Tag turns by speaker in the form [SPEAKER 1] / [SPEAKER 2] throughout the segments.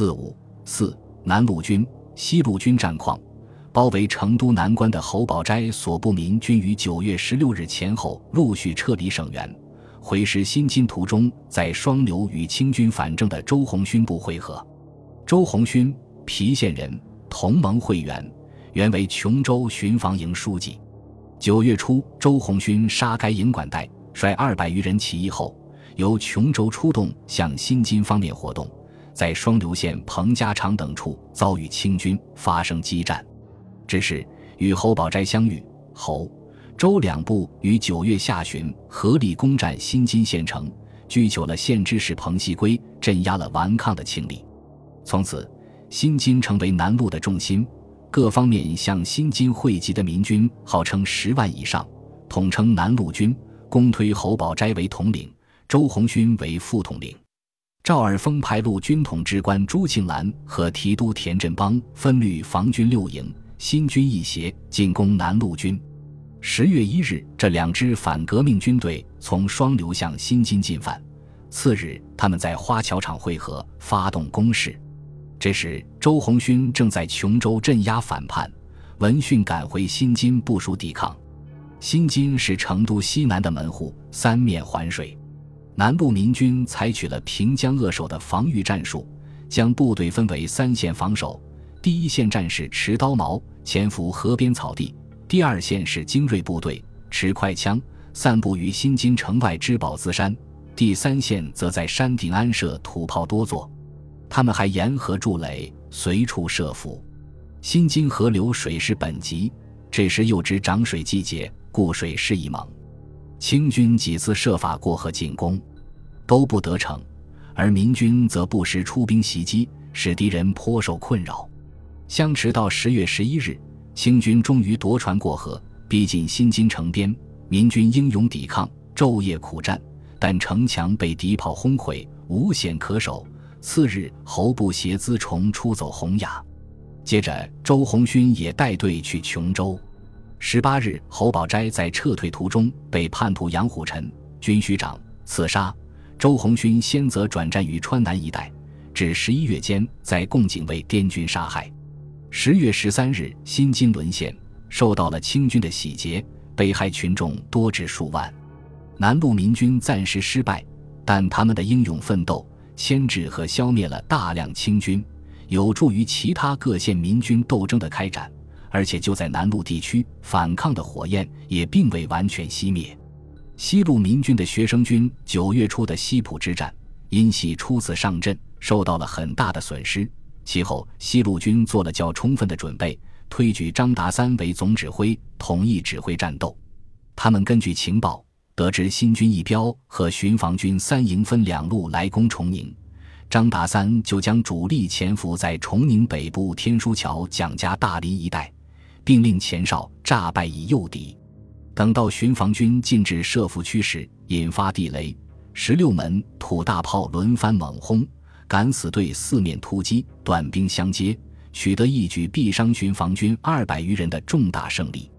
[SPEAKER 1] 四五四南路军、西路军战况。包围成都南关的侯宝斋所部民军于九月十六日前后陆续撤离省原，回师新津途中，在双流与清军反正的周鸿勋部会合。周鸿勋，郫县人，同盟会员，原为琼州巡防营书记。九月初，周鸿勋杀该营管带，率二百余人起义后，由琼州出动向新津方面活动，在双流县彭家场等处遭遇清军，发生激战。只是与侯宝斋相遇，侯、周两部于九月下旬合力攻占新津县城，拘囚了县知事彭锡圭，镇压了顽抗的清吏。从此，新津成为南路的重心。各方面向新津汇集的民军号称十万以上，统称南路军，公推侯宝斋为统领，周鸿勋为副统领。赵尔丰派陆军统制官朱庆澜和提督田振邦分率防军六营。新军一协进攻南路军。十月一日，这两支反革命军队从双流向新津进犯。次日，他们在花桥场会合，发动攻势。这时，周鸿勋正在琼州镇压反叛，闻讯赶回新津部署抵抗。新津是成都西南的门户，三面环水。南部民军采取了平江扼守的防御战术，将部队分为三线防守。第一线战士持刀矛潜伏河边草地，第二线是精锐部队持快枪散布于新津城外之宝子山，第三线则在山顶安设土炮多座。他们还沿河筑垒，随处设伏。新津河流水势本急，这时又值涨水季节，故水势已猛。清军几次设法过河进攻，都不得逞，而民军则不时出兵袭击，使敌人颇受困扰。相持到十月十一日，清军终于夺船过河，逼近新津城边。民军英勇抵抗，昼夜苦战，但城墙被敌炮轰毁，无险可守。次日，侯部携辎重出走洪雅。接着，周鸿勋也带队去琼州。十八日，侯宝斋在撤退途中被叛徒杨虎臣军需长刺杀。周鸿勋先则转战于川南一带，至十一月间，在贡井为滇军杀害。十月十三日，新津沦陷，受到了清军的洗劫，被害群众多至数万。南路民军暂时失败，但他们的英勇奋斗牵制和消灭了大量清军，有助于其他各县民军斗争的开展。而且就在南路地区，反抗的火焰也并未完全熄灭。西路民军的学生军九月初的西浦之战，因系初次上阵，受到了很大的损失。其后，西路军做了较充分的准备，推举张达三为总指挥，统一指挥战斗。他们根据情报得知新军一标和巡防军三营分两路来攻崇宁，张达三就将主力潜伏在崇宁北部天书桥、蒋家大林一带，并令前哨诈败以诱敌。等到巡防军进至设伏区时，引发地雷，十六门土大炮轮番猛轰。敢死队四面突击，短兵相接，取得一举毙伤巡防军二百余人的重大胜利。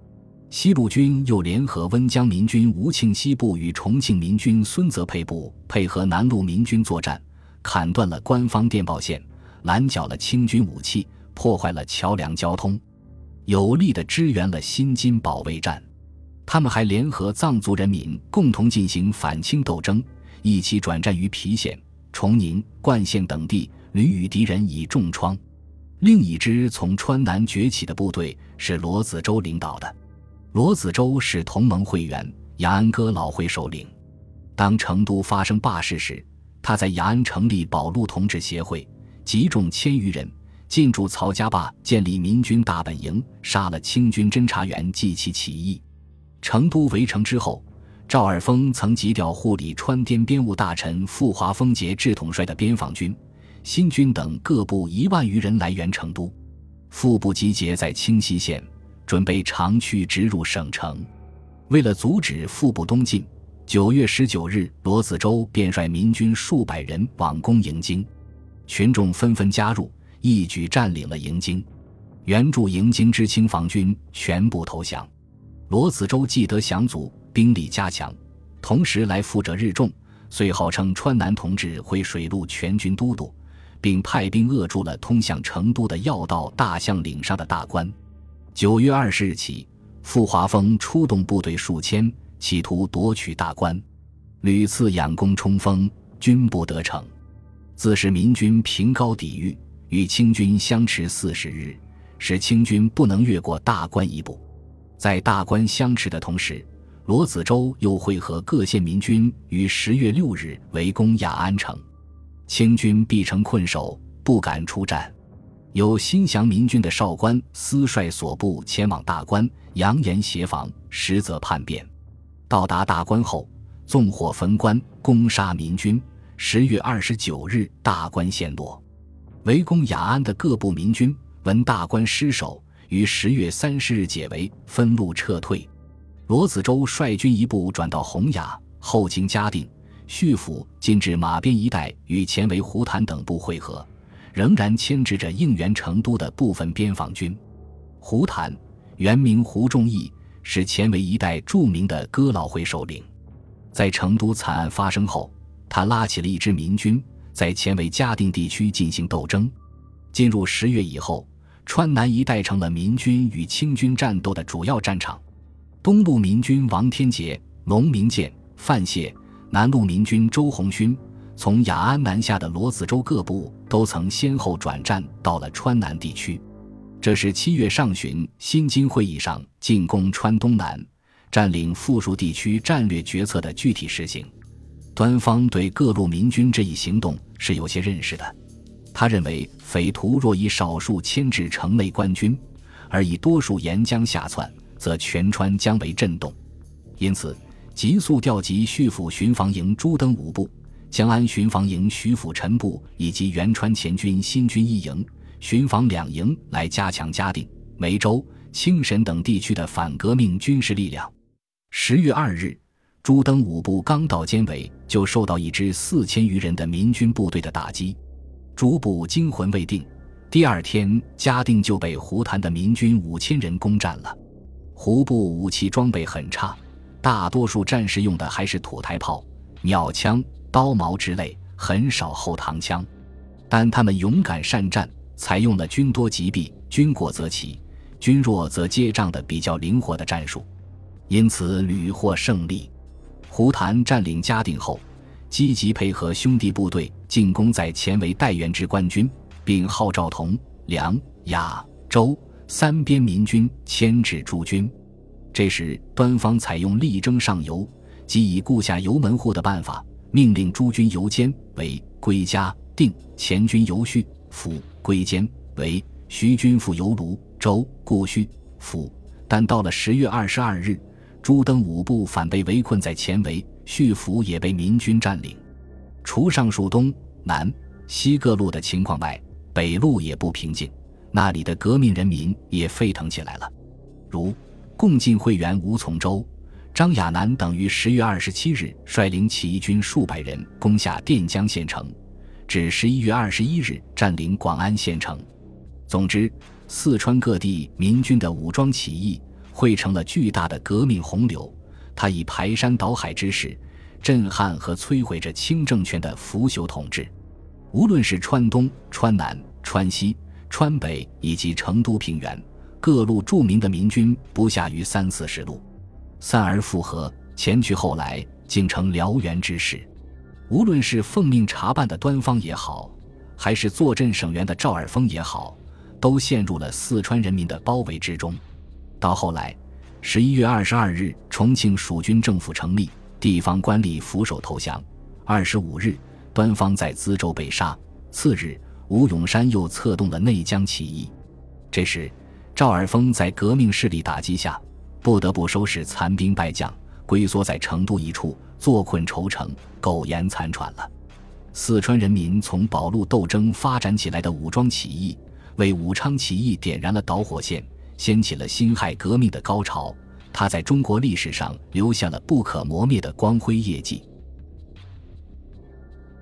[SPEAKER 1] 西路军又联合温江民军吴庆西部与重庆民军孙泽佩部配合南路民军作战，砍断了官方电报线，拦缴了清军武器，破坏了桥梁交通，有力地支援了新津保卫战。他们还联合藏族人民共同进行反清斗争，一起转战于郫县。崇宁、灌县等地屡与敌人以重创。另一支从川南崛起的部队是罗子洲领导的。罗子洲是同盟会员，雅安哥老会首领。当成都发生罢市时，他在雅安成立保路同志协会，集众千余人进驻曹家坝，建立民军大本营，杀了清军侦察员，记其起义。成都围城之后。赵尔丰曾急调护理川滇边务大臣傅华丰节制统帅的边防军、新军等各部一万余人来援成都，副部集结在清溪县，准备长驱直入省城。为了阻止副部东进，九月十九日，罗子洲便率民军数百人往攻营京，群众纷纷加入，一举占领了营京。援助营京之清防军全部投降。罗子洲既得降卒。兵力加强，同时来赴者日众，遂号称川南同志会水陆全军都督，并派兵扼住了通向成都的要道大象岭上的大关。九月二十日起，傅华峰出动部队数千，企图夺取大关，屡次仰攻冲锋，均不得逞。自是民军凭高抵御，与清军相持四十日，使清军不能越过大关一步。在大关相持的同时，罗子洲又会合各县民军于十月六日围攻雅安城，清军必城困守，不敢出战。有新降民军的少官私率所部前往大关，扬言协防，实则叛变。到达大关后，纵火焚关，攻杀民军。十月二十九日，大关陷落。围攻雅安的各部民军闻大关失守，于十月三十日解围，分路撤退。罗子洲率军一部转到洪雅，后经嘉定、叙府，进至马边一带，与前围胡谭等部会合，仍然牵制着应援成都的部分边防军。胡谭原名胡仲义，是前围一带著名的哥老会首领。在成都惨案发生后。他拉起了一支民军，在前围嘉定地区进行斗争。进入十月以后，川南一带成了民军与清军战斗的主要战场。东路民军王天杰、龙明建、范谢，南路民军周鸿勋，从雅安南下的罗子洲各部都曾先后转战到了川南地区。这是七月上旬新津会议上进攻川东南、占领富庶地区战略决策的具体实行。端方对各路民军这一行动是有些认识的，他认为匪徒若以少数牵制城内官军，而以多数沿江下窜，则全川将为震动，因此急速调集叙府巡防营朱登五部、江安巡防营徐府陈部以及元川前军新军一营、巡防两营来加强嘉定、梅州、清沈等地区的反革命军事力量。十月二日。朱登五部刚到监围，就受到一支四千余人的民军部队的打击，朱部惊魂未定。第二天，嘉定就被胡谭的民军五千人攻占了。胡部武器装备很差，大多数战士用的还是土台炮、鸟枪、刀矛之类，很少后膛枪。但他们勇敢善战，采用了军多击毙，军过则起，军弱则接仗的比较灵活的战术，因此屡获胜利。胡谭占领嘉定后，积极配合兄弟部队进攻在前为待援之官军，并号召同、梁、雅、周三边民军牵制诸军。这时，端方采用力争上游，即以固下游门户的办法，命令诸军游监为归家定，前军游叙府归监为徐军复游卢周固叙府。但到了十月二十二日。朱登五部反被围困在前围，叙府也被民军占领。除上述东南西各路的情况外，北路也不平静，那里的革命人民也沸腾起来了。如共进会员吴从周、张亚南等于十月二十七日率领起义军数百人攻下垫江县城，至十一月二十一日占领广安县城。总之，四川各地民军的武装起义。汇成了巨大的革命洪流，它以排山倒海之势，震撼和摧毁着清政权的腐朽统治。无论是川东、川南、川西、川北以及成都平原各路著名的民军，不下于三四十路，散而复合，前去后来，竟成燎原之势。无论是奉命查办的端方也好，还是坐镇省员的赵尔丰也好，都陷入了四川人民的包围之中。到后来，十一月二十二日，重庆蜀军政府成立，地方官吏俯首投降。二十五日，端方在资州被杀。次日，吴永山又策动了内江起义。这时，赵尔丰在革命势力打击下，不得不收拾残兵败将，龟缩在成都一处，坐困愁城，苟延残喘了。四川人民从保路斗争发展起来的武装起义，为武昌起义点燃了导火线。掀起了辛亥革命的高潮，他在中国历史上留下了不可磨灭的光辉业绩。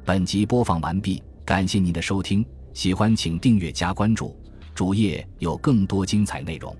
[SPEAKER 1] 本集播放完毕，感谢您的收听，喜欢请订阅加关注，主页有更多精彩内容。